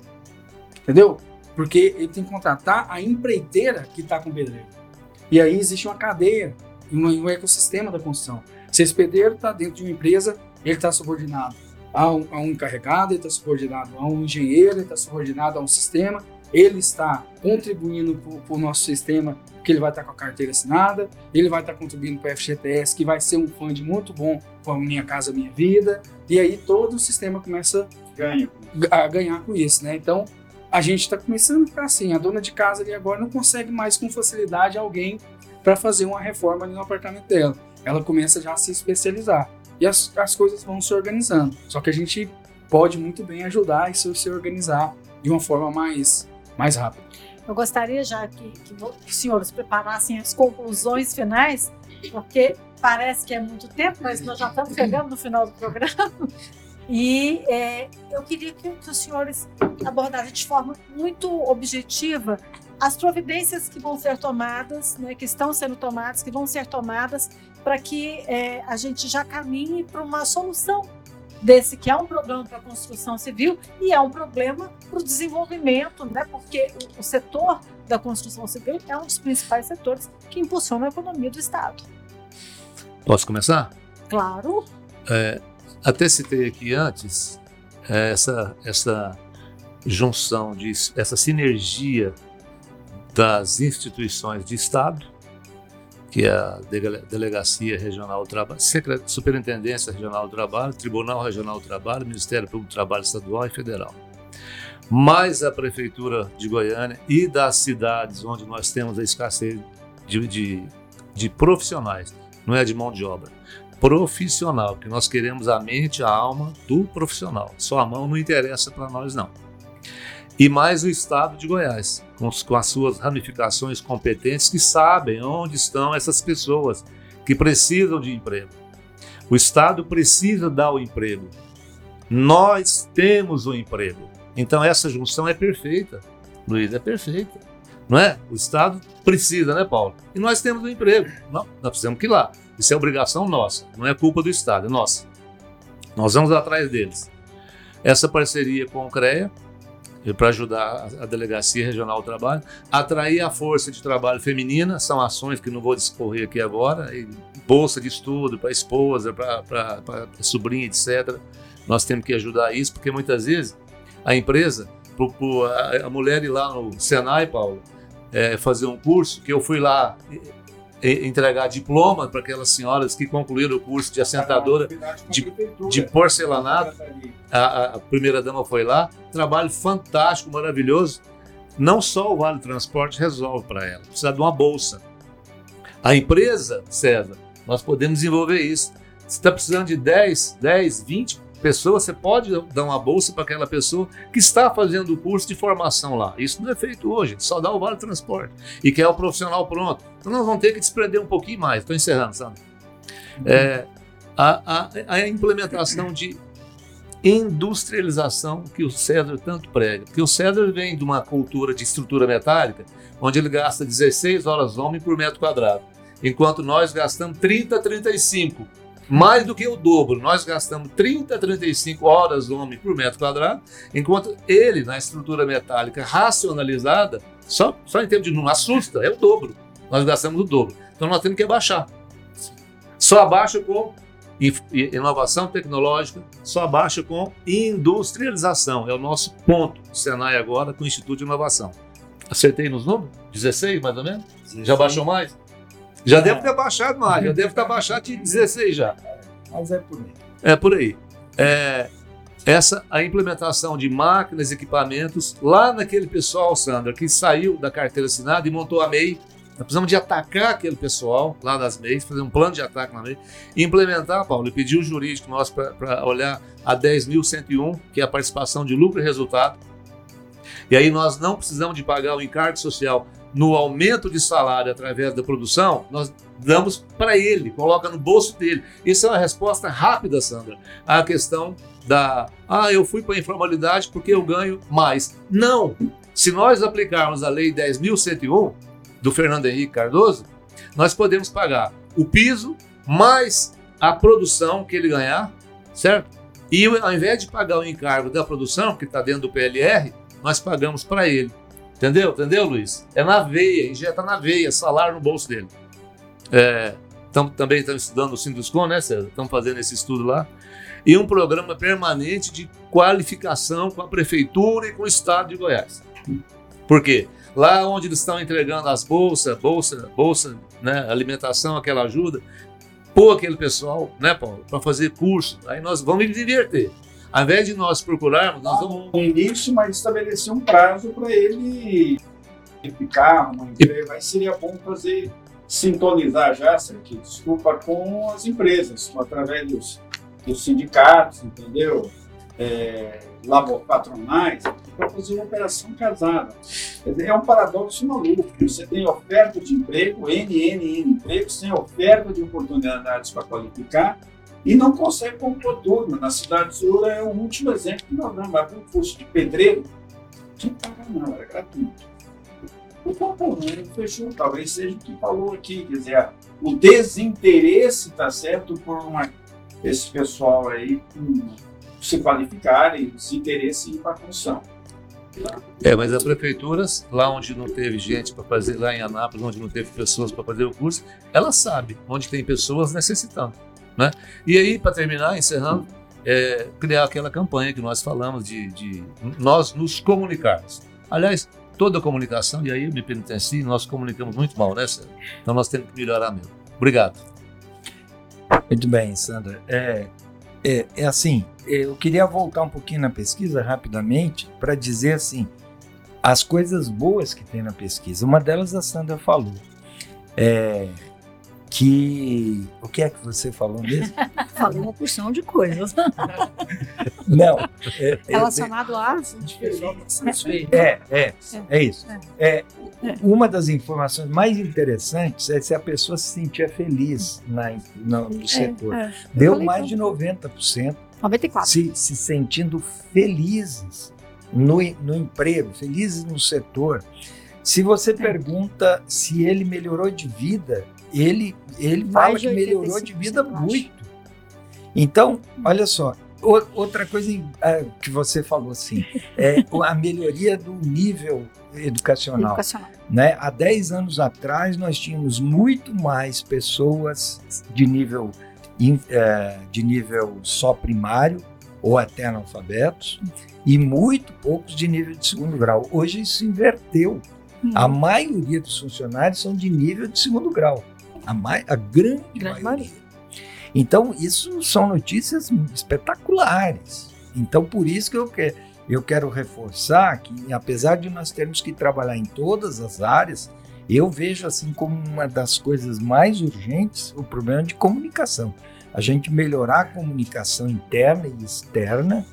Entendeu? Porque ele tem que contratar a empreiteira que está com o pedreiro. E aí existe uma cadeia, um, ecossistema da construção. Se esse pedreiro está dentro de uma empresa, ele está subordinado a um, a um encarregado, ele está subordinado a um engenheiro, ele está subordinado a um sistema, ele está contribuindo para o nosso sistema, porque ele vai estar tá com a carteira assinada, ele vai estar tá contribuindo para o FGTS, que vai ser um fundo muito bom para a Minha Casa Minha Vida, e aí todo o sistema começa Ganha. a ganhar com isso, né? Então, a gente está começando a ficar assim. A dona de casa ali agora não consegue mais com facilidade alguém para fazer uma reforma ali no apartamento dela. Ela começa já a se especializar. E as, as coisas vão se organizando. Só que a gente pode muito bem ajudar isso a se organizar de uma forma mais, mais rápida. Eu gostaria já que, que os senhores preparassem as conclusões finais, porque parece que é muito tempo, mas nós já estamos chegando no final do programa. E é, eu queria que, que, os senhores abordassem de forma muito objetiva as providências que vão ser tomadas, né, que estão sendo tomadas, que vão ser tomadas para que é, a gente já caminhe para uma solução desse que é um problema para a construção civil e é um problema para o desenvolvimento, né, porque o, setor da construção civil é um dos principais setores que impulsiona a economia do Estado. Posso começar? Claro. É, até citei aqui antes é, essa, essa junção, de, essa sinergia das instituições de Estado, que é a Delegacia Regional do Trabalho, Superintendência Regional do Trabalho, Tribunal Regional do Trabalho, Ministério Público do Trabalho Estadual e Federal. mais a Prefeitura de Goiânia e das cidades onde nós temos a escassez de, de, de profissionais, não é de mão de obra. Profissional, que nós queremos a mente, a alma do profissional. Só a mão não interessa para nós, não. E mais o Estado de Goiás, com, com as suas ramificações competentes, que sabem onde estão essas pessoas que precisam de emprego. O Estado precisa dar o emprego. Nós temos o emprego. Então essa junção é perfeita, Luiz, é perfeita. Não é? O Estado precisa, né, Paulo? E nós temos o emprego. Não, nós precisamos que ir lá. Isso é obrigação nossa, não é culpa do Estado, é nossa. Nós vamos atrás deles. Essa parceria com o CREA, para ajudar a Delegacia Regional do Trabalho, atrair a força de trabalho feminina, são ações que não vou discorrer aqui agora, bolsa de estudo para esposa, para sobrinha, etc. Nós temos que ajudar isso, porque muitas vezes a empresa, a, mulher ir lá no Senai, Paulo, é, fazer um curso, que eu fui lá entregar diploma para aquelas senhoras que concluíram o curso de assentadora de, de porcelanato. A, a primeira dama foi lá, trabalho fantástico, maravilhoso. Não só o Vale Transporte resolve para ela, precisa de uma bolsa. A empresa, César, nós podemos desenvolver isso. Você está precisando de 10, 10, 20 pessoa, você pode dar uma bolsa para aquela pessoa que está fazendo o curso de formação lá. Isso não é feito hoje, só dá o vale transporte e quer o profissional pronto. Então nós vamos ter que desprender um pouquinho mais. Estou encerrando, sabe? É, a, a, a implementação de industrialização que o César tanto prega. Porque o César vem de uma cultura de estrutura metálica, onde ele gasta 16 horas homem por metro quadrado, enquanto nós gastamos 30, 35 mais do que o dobro. Nós gastamos 30 a 35 horas homem por metro quadrado, enquanto ele, na estrutura metálica racionalizada, só, só em termos de número, assusta, é o dobro. Nós gastamos o dobro. Então nós temos que abaixar. Só abaixa com inovação tecnológica, só abaixa com industrialização. É o nosso ponto. Senai agora com o Instituto de Inovação. Acertei nos números? 16 mais ou menos? 16. Já baixou mais? Já deve ter baixado mais, já deve ter baixado de 16 já. Mas é por aí. É por aí. É, essa a implementação de máquinas, equipamentos, lá naquele pessoal, Sandra, que saiu da carteira assinada e montou a MEI. Nós precisamos de atacar aquele pessoal lá das MEIs, fazer um plano de ataque na MEI, e implementar, Paulo, e pedir o jurídico nosso para olhar a 10.101, que é a participação de lucro e resultado. E aí nós não precisamos de pagar o encargo social no aumento de salário através da produção, nós damos para ele, coloca no bolso dele. Isso é uma resposta rápida, Sandra, à questão da ah, eu fui para a informalidade porque eu ganho mais. Não! Se nós aplicarmos a lei 10.101 do Fernando Henrique Cardoso, nós podemos pagar o piso mais a produção que ele ganhar, certo? E ao invés de pagar o encargo da produção, que está dentro do PLR, nós pagamos para ele. Entendeu? Entendeu, Luiz? É na veia, injeta na veia, salário no bolso dele. É, tam, também estamos estudando o Sinduscom, né, César? Estamos fazendo esse estudo lá. E um programa permanente de qualificação com a Prefeitura e com o Estado de Goiás. Por quê? Lá onde eles estão entregando as bolsas, bolsa, bolsa, né, alimentação, aquela ajuda, pôr aquele pessoal, né, Paulo, para fazer curso. Aí nós vamos inverter. Ao invés de nós procurarmos, nós vamos. No início, mas estabelecer um prazo para ele ficar, uma empresa, mas seria bom fazer sintonizar já, que desculpa, com as empresas, através dos, dos sindicatos, entendeu? É, patronais, para fazer uma operação casada. É um paradoxo maluco. Você tem oferta de emprego, N, N, N empregos, tem oferta de oportunidades para qualificar, e não consegue compor turma. Na cidade sul é o último exemplo nós damos. Mas um curso de pedreiro, que pagar não, era gratuito. O componente fechou, talvez seja o que falou aqui, quer dizer, o desinteresse está certo por uma, esse pessoal aí um, se qualificarem, desinteresse em ir para a função. É, mas as prefeituras, lá onde não teve gente para fazer, lá em Anápolis, onde não teve pessoas para fazer o curso, ela sabe onde tem pessoas necessitando. Né? E aí, para terminar, encerrando, é, criar aquela campanha que nós falamos de, de, nós nos comunicarmos. Aliás, toda comunicação, e aí me penitencio, nós comunicamos muito mal, né, Sérgio? Então nós temos que melhorar mesmo. Obrigado. Muito bem, Sandra. É, é, é assim, eu queria voltar um pouquinho na pesquisa rapidamente para dizer assim, as coisas boas que tem na pesquisa. Uma delas a Sandra falou. É, que. O que é que você falou mesmo? Falei uma porção de coisas. Não. É, Relacionado a. É, é, é isso. É, uma das informações mais interessantes é se a pessoa se sentia feliz na, no, no setor. É, Deu mais de 90% 94. se, se sentindo felizes no, no emprego, felizes no setor. Se você pergunta se ele melhorou de vida, ele, ele Mais fala que melhorou de 85%, vida muito. Então, olha só, outra coisa ah, que você falou assim, é a melhoria do nível educacional Educacional. né? Há 10 anos atrás, nós tínhamos muito mais pessoas de nível, eh, de nível só primário ou até analfabetos e muito poucos de nível de segundo grau. Hoje isso inverteu. Hum. A maioria dos funcionários são de nível de segundo grau. A, mai- a grande, Grande maioria. Então, isso são notícias espetaculares. Então, por isso que eu, que, eu quero reforçar que, apesar de nós termos que trabalhar em todas as áreas, eu vejo assim como uma das coisas mais urgentes o problema de comunicação. A gente melhorar a comunicação interna e externa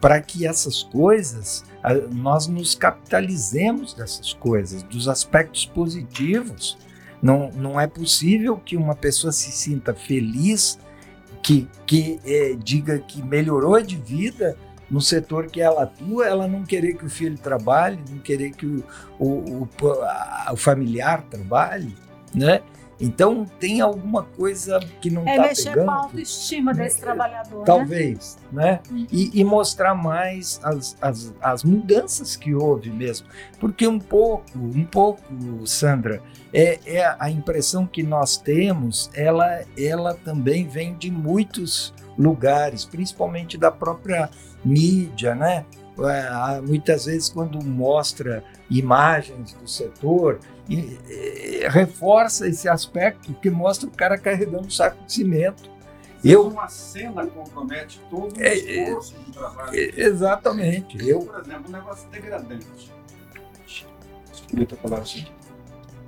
para que essas coisas, nós nos capitalizemos dessas coisas, dos aspectos positivos. Não, não é possível que uma pessoa se sinta feliz, que, que eh, diga que melhorou de vida no setor que ela atua, ela não querer que o filho trabalhe, não querer que o, o, o, o familiar trabalhe, né? Então tem alguma coisa que não É está mexer pegando. com a autoestima desse trabalhador, né? Talvez, né? E, e mostrar mais as, as, as mudanças que houve mesmo. Porque um pouco, um pouco, Sandra, é, é a impressão que nós temos, ela, ela também vem de muitos lugares, principalmente da própria mídia, né? É, Muitas vezes quando mostra imagens do setor, e, e, reforça esse aspecto que mostra o cara carregando um saco de cimento. Eu, Uma cena compromete todo o É, esforço do trabalho. Exatamente. Eu, Por exemplo, um negócio degradante. Deixa eu falar assim.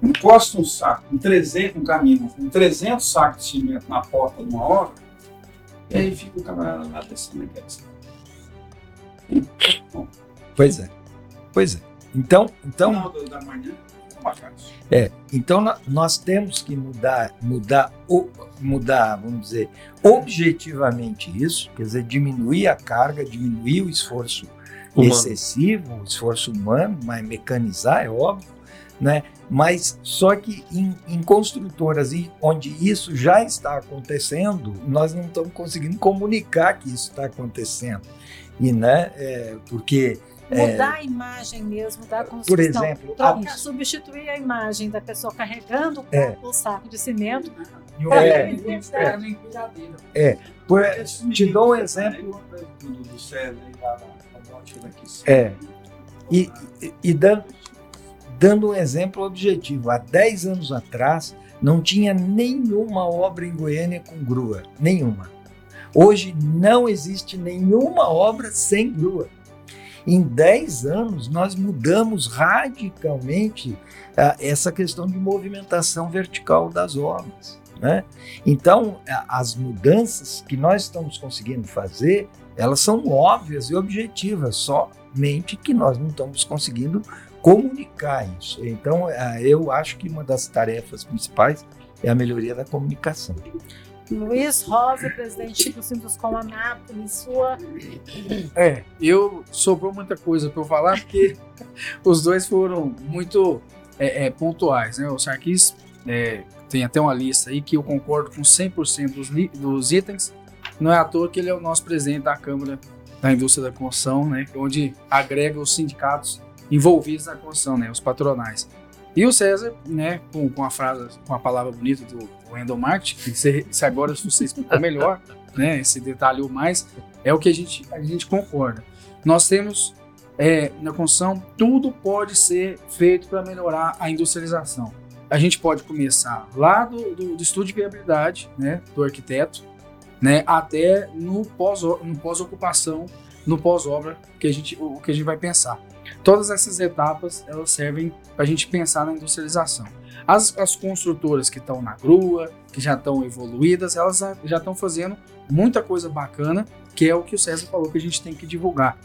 Encosta um saco, um 300, um caminhão, com 300 sacos de cimento na porta de uma obra, e aí fica o camarada lá descendo pois é. Pois é. Então, então, Final da manhã, uma casa. é, então nós temos que mudar, mudar, mudar, vamos dizer, objetivamente isso, quer dizer, diminuir a carga, diminuir o esforço Humano. excessivo, o esforço humano, mas mecanizar é óbvio, né? Mas só que em, em construtoras e onde isso já está acontecendo, nós não estamos conseguindo comunicar que isso está acontecendo. E, né, é, porque Mudar a imagem mesmo da construção. por exemplo, a- Trocar, substituir a imagem da pessoa carregando É. o saco de cimento É, É, por- te dou um exemplo Do, do César e da, da morte daqui. É. E, e- e dando, dando um exemplo objetivo, há 10 anos atrás não tinha nenhuma obra em Goiânia com grua, nenhuma. Hoje não existe nenhuma obra sem grua. Em 10 anos nós mudamos radicalmente ah, essa questão de movimentação vertical das obras. Né? Então, as mudanças que nós estamos conseguindo fazer, elas são óbvias e objetivas, somente que nós não estamos conseguindo comunicar isso. Então, ah, eu acho que uma das tarefas principais é a melhoria da comunicação. Luiz Rosa, presidente do Sinduscom Anápolis, sua É, eu sobrou muita coisa para eu falar porque os dois foram muito é, é, pontuais, né? O Sarkis é, tem até uma lista aí que eu concordo com 100% dos, dos itens. Não é à toa que ele é o nosso presidente da Câmara da Indústria da Construção, né? Onde agrega os sindicatos envolvidos na construção, né? Os patronais. E o César, né, com, com a frase, com a palavra bonita do, endomarketing, que se, se agora você explicou melhor, né, se detalhou mais, é o que a gente, a gente concorda. Nós temos é, na construção, tudo pode ser feito para melhorar a industrialização. A gente pode começar lá do, do, do estudo de viabilidade, né, do arquiteto, né, até no pós no pós-ocupação, no pós-obra que a gente o que a gente vai pensar. Todas essas etapas elas servem para a gente pensar na industrialização. As, as construtoras que estão na grua, que já estão evoluídas, elas já estão fazendo muita coisa bacana, que é o que o César falou que a gente tem que divulgar.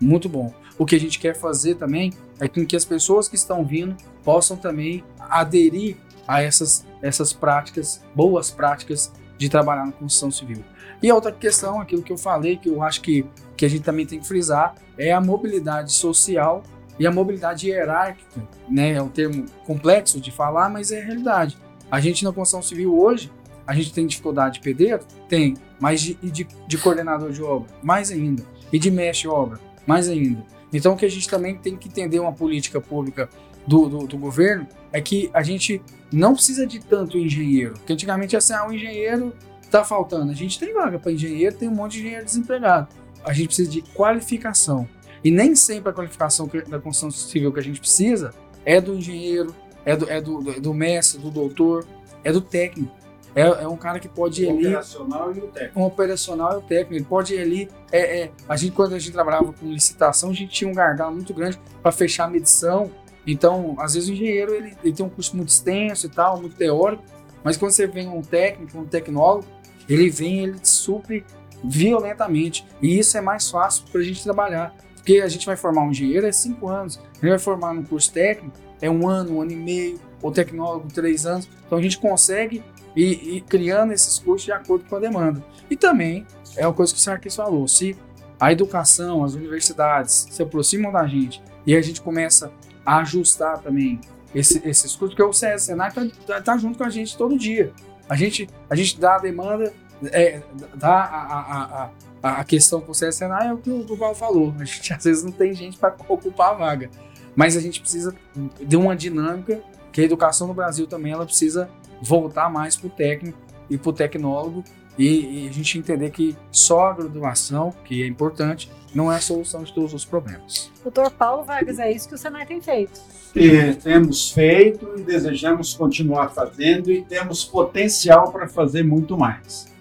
Muito bom. O que a gente quer fazer também é que as pessoas que estão vindo possam também aderir a essas, essas práticas, boas práticas de trabalhar na construção civil. E outra questão, aquilo que eu falei, que eu acho que, que a gente também tem que frisar, é a mobilidade social e a mobilidade hierárquica. Né? É um termo complexo de falar, mas é a realidade. A gente na construção civil hoje, a gente tem dificuldade de pedreiro? Tem. Mas de, de, de coordenador de obra? Mais ainda. E de mestre obra? Mais ainda. Então, o que a gente também tem que entender uma política pública do, do, do governo é que a gente não precisa de tanto engenheiro. Porque antigamente assim, ah, o engenheiro está faltando. A gente tem vaga para engenheiro, tem um monte de engenheiro desempregado. A gente precisa de qualificação. E nem sempre a qualificação da construção civil que a gente precisa é do engenheiro, é do, é do, do mestre, do doutor, é do técnico. É, é um cara que pode ir ali. operacional e o técnico. Um operacional e o técnico. Ele pode ir ali. É, é, a gente, quando a gente trabalhava com licitação, a gente tinha um gargalo muito grande para fechar a medição. Então, às vezes o engenheiro ele, ele tem um curso muito extenso e tal, muito teórico, mas quando você vem um técnico, um tecnólogo, ele vem, ele te supre violentamente. E isso é mais fácil para a gente trabalhar. Porque a gente vai formar um engenheiro é cinco anos, ele vai formar num curso técnico é um ano, um ano e meio, ou tecnólogo três anos. Então a gente consegue ir, ir criando esses cursos de acordo com a demanda. E também é uma coisa que o Sarkis falou: se a educação, as universidades se aproximam da gente e a gente começa ajustar também esse, esses cursos, porque o CS Senai está tá, tá junto com a gente todo dia. A gente, a gente dá a demanda, é, dá a, a, a, a questão com o CS Senai, é o que o Val falou. A gente às vezes não tem gente para ocupar a vaga. Mas a gente precisa de uma dinâmica que a educação no Brasil também ela precisa voltar mais para o técnico e para o tecnólogo e, e, a gente entender que só a graduação, que é importante, não é a solução de todos os problemas. Doutor Paulo Vargas, é isso que o Senai tem feito. E temos feito e desejamos continuar fazendo e temos potencial para fazer muito mais.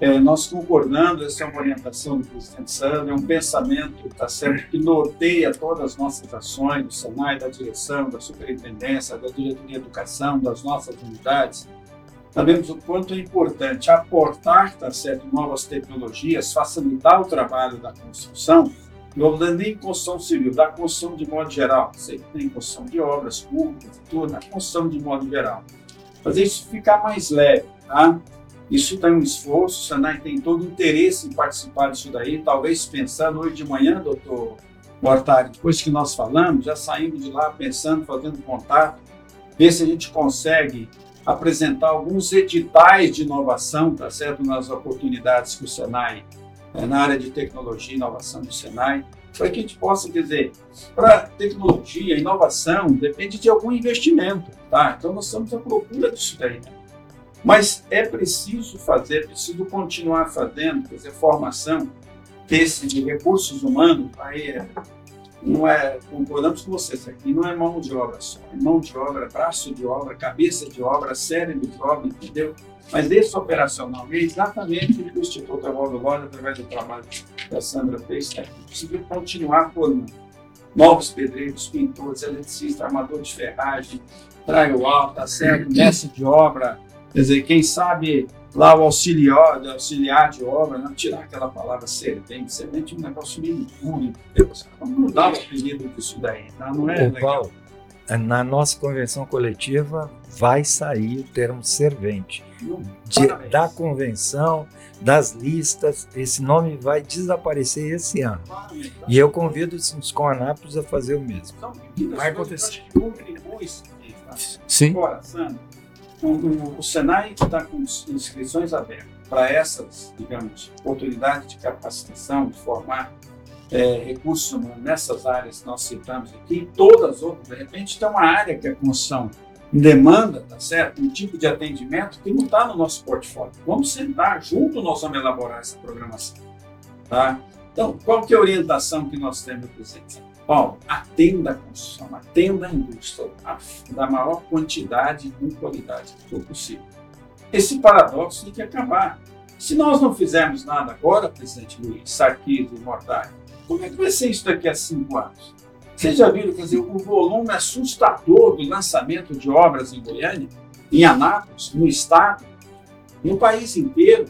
É, nós concordando, essa é uma orientação do presidente Sandro, é um pensamento tá certo, que norteia todas as nossas ações do Senai, da direção, da superintendência, da diretoria de educação, das nossas unidades. Sabemos o quanto é importante aportar tá certo, novas tecnologias, facilitar o trabalho da construção, não nem construção civil, da construção de modo geral. Você tem construção de obras públicas, tudo, na construção de modo geral. Fazer isso ficar mais leve, tá? Isso tem um esforço, o Senai tem todo o interesse em participar disso daí, talvez pensando hoje de manhã, doutor Mortari, depois que nós falamos, já saímos de lá pensando, fazendo contato, ver se a gente consegue apresentar alguns editais de inovação, tá certo, nas oportunidades que o Senai, é, na área de tecnologia e inovação do Senai, para que a gente possa dizer, para tecnologia, inovação, depende de algum investimento, tá? Então nós estamos à procura disso daí, né? Mas é preciso fazer, preciso continuar fazendo, fazer formação desse de recursos humanos, aí é, não é, concordamos com vocês aqui, não é mão de obra só, é mão de obra, braço de obra, cabeça de obra, cérebro de obra, entendeu? Mas esse operacional é exatamente o que o Instituto Evolve Loja, através do trabalho da Sandra fez, é preciso continuar formando novos pedreiros, pintores, eletricistas, armador de ferragem, alto, tá certo, mestre de obra, Quer dizer, quem sabe lá o auxiliar, auxiliar de obra, não tirar aquela palavra servente, servente é um negócio meio duro, não dá o apelido disso daí, tá? não é legal. Paulo, na nossa convenção coletiva vai sair o termo servente. De, da convenção, das listas, esse nome vai desaparecer esse ano. E eu convido os Coanápolis a fazer o mesmo. Vai acontecer. Sim. Agora, Sandro, o, o Senai está com inscrições abertas para essas, digamos, oportunidades de capacitação, de formar é, recursos humanos nessas áreas que nós citamos aqui, e todas as outras. De repente, tem uma área que a construção demanda, tá certo? Um tipo de atendimento que não está no nosso portfólio. Vamos sentar junto, nós vamos elaborar essa programação, tá? Então, qual que é a orientação que nós temos, presidente? Paulo, atenda a construção, atenda a indústria, da maior quantidade e qualidade que for possível. Esse paradoxo tem que acabar. Se nós não fizermos nada agora, presidente Luiz, Sarkis e Mortari, como é que vai ser isso daqui a cinco anos? Vocês já viram, quer dizer, o volume assustador do lançamento de obras em Goiânia, em Anápolis, no estado, no país inteiro.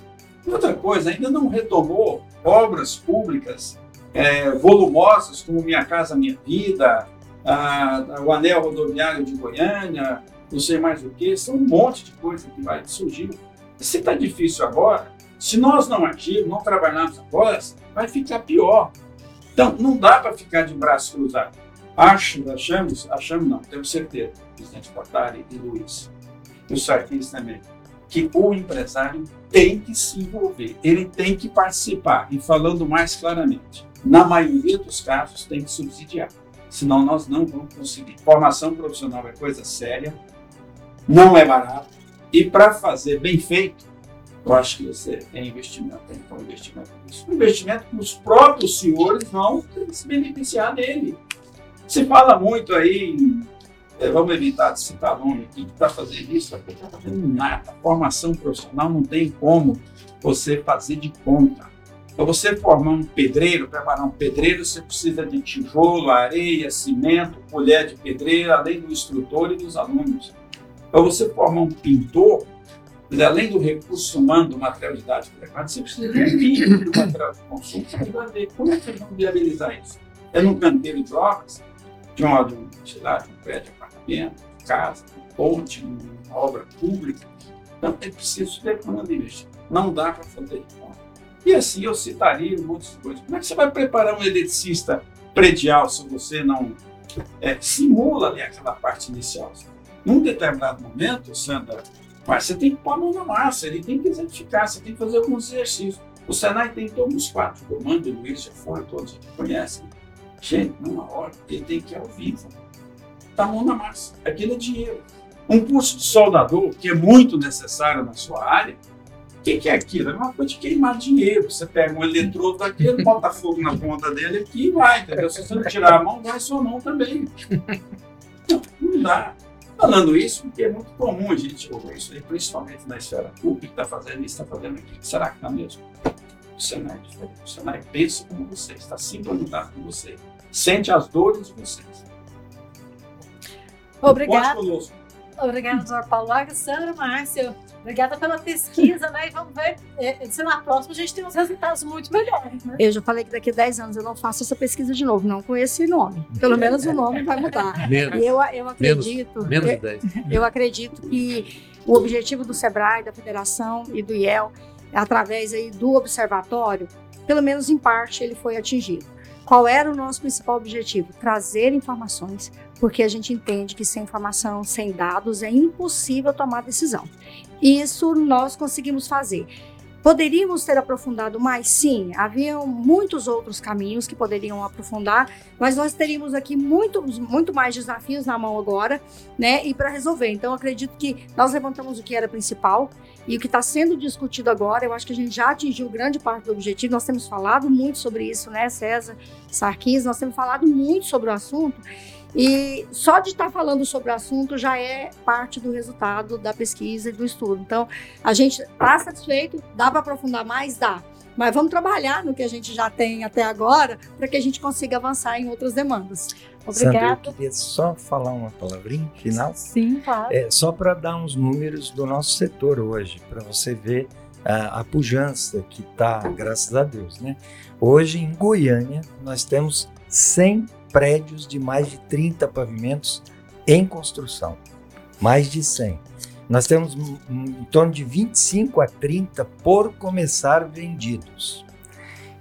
Outra coisa, ainda não retomou obras públicas é, volumosas como Minha Casa Minha Vida, a, a, o Anel Rodoviário de Goiânia, não sei mais o que, são um monte de coisa que vai surgir. Se está difícil agora, se nós não agirmos, não trabalharmos agora, vai ficar pior. Então, não dá para ficar de braço cruzado. Acho, achamos, achamos não, temos certeza, presidente Portari e Luiz, e o Sarkis também, que o empresário tem que se envolver, ele tem que participar. E falando mais claramente, na maioria dos casos tem que subsidiar, senão nós não vamos conseguir. Formação profissional é coisa séria, não é barato, e para fazer bem feito, eu acho que você tem investimento, tem então investimento nisso. Um investimento que os próprios senhores vão se beneficiar dele. Se fala muito aí, é, vamos evitar de citar nome aqui, que para fazer isso, está fazendo nada. Formação profissional não tem como você fazer de conta. Para você formar um pedreiro, preparar um pedreiro, você precisa de tijolo, areia, cimento, colher de pedreiro, além do instrutor e dos alunos. Para você formar um pintor, além do recurso humano do material preparado, você precisa de um mínimo do material de consumo. Você vai ver como é que eles vão viabilizar isso. É num canteiro de obras, de uma, de um, sei lá, de um prédio apartamento, casa, ponte, obra pública. Então, é preciso ter plano de investimento. Não dá para fazer de conta. E assim eu citaria de coisas. Como é que você vai preparar um eletricista predial se você não é, simula ali aquela parte inicial? Num determinado momento, Sandra, mas você tem que pôr a mão na massa, ele tem que exercitar, você tem que fazer alguns exercícios. O Senai tem todos os quatro comandos, o Luiz já foi, todos conhecem. Gente, numa hora, ele tem que ir ao vivo. Tá a mão na massa. Aquilo é dinheiro. Um curso de soldador, que é muito necessário na sua área, o que, que, é aquilo? É uma coisa de queimar dinheiro. Você pega um eletrodo daquele, bota fogo na ponta dele aqui e vai, entendeu? Se você não tirar a mão, vai a sua mão também. Não, não dá. Falando isso, porque é muito comum a gente ouvir isso aí, principalmente na esfera pública, está fazendo isso, está fazendo aquilo. Será que está mesmo? O Senai é diferente. O Senai pensa como você, está sintonizado com você, sente as dores de vocês. Obrigado. Obrigada, doutor Paulo Vargas. Sandra Márcia, obrigada pela pesquisa, né? E vamos ver é, se na próxima a gente tem uns resultados muito melhores. Né? Eu já falei que daqui a 10 anos eu não faço essa pesquisa de novo, não com esse nome. Pelo menos o nome vai mudar. Menos, eu, eu acredito. menos, menos eu, 10. eu acredito que o objetivo do SEBRAE, da Federação e do IEL, através aí do observatório, pelo menos em parte ele foi atingido. Qual era o nosso principal objetivo? Trazer informações, porque a gente entende que sem informação, sem dados, é impossível tomar decisão. Isso nós conseguimos fazer. Poderíamos ter aprofundado mais? Sim, haviam muitos outros caminhos que poderiam aprofundar, mas nós teríamos aqui muito, muito mais desafios na mão agora, né? E para resolver. Então, acredito que nós levantamos o que era principal e o que está sendo discutido agora. Eu acho que a gente já atingiu grande parte do objetivo. Nós temos falado muito sobre isso, né, César Sarkis? Nós temos falado muito sobre o assunto. E só de estar falando sobre o assunto já é parte do resultado da pesquisa e do estudo. Então, a gente está satisfeito, dá para aprofundar mais? Dá. Mas vamos trabalhar no que a gente já tem até agora para que a gente consiga avançar em outras demandas. Obrigada. Sandra, eu queria só falar uma palavrinha final. Sim, claro. É, só para dar uns números do nosso setor hoje, para você ver a, a pujança que está, graças a Deus. Né? Hoje, em Goiânia, nós temos 100 prédios de mais de 30 pavimentos em construção. Mais de 100. Nós temos em torno de 25 a 30 por começar vendidos.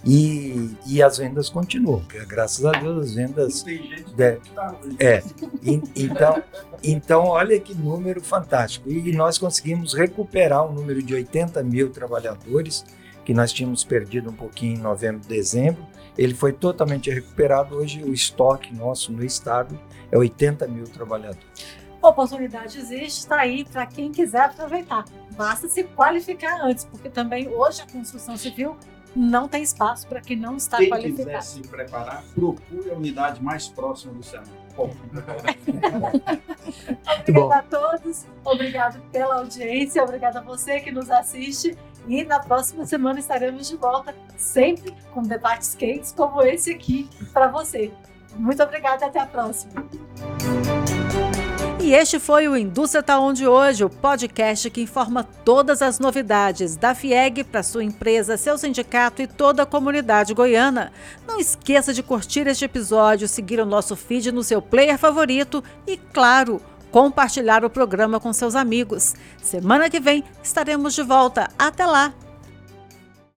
E, e as vendas continuam, graças a Deus as vendas. Tem gente É, que tá é, e- então, então olha que número fantástico. E nós conseguimos recuperar o número de 80 mil trabalhadores que nós tínhamos perdido um pouquinho em novembro, dezembro. Ele foi totalmente recuperado. Hoje o estoque nosso no estado é 80 mil trabalhadores. A oportunidade existe, está aí para quem quiser aproveitar. Basta se qualificar antes, porque também hoje a construção civil não tem espaço para quem não está Quem qualificado. quiser se preparar, procure a unidade mais próxima do Senado. Bom, Obrigada a todos, obrigado pela audiência, obrigada a você que nos assiste. E na próxima semana estaremos de volta, sempre com debates quentes como esse aqui para você. Muito obrigada e até a próxima. E este foi o Indústria Tá Onde Hoje, o podcast que informa todas as novidades da FIEG para sua empresa, seu sindicato e toda a comunidade goiana. Não esqueça de curtir este episódio, seguir o nosso feed no seu player favorito e, claro, compartilhar o programa com seus amigos. Semana que vem estaremos de volta. Até lá!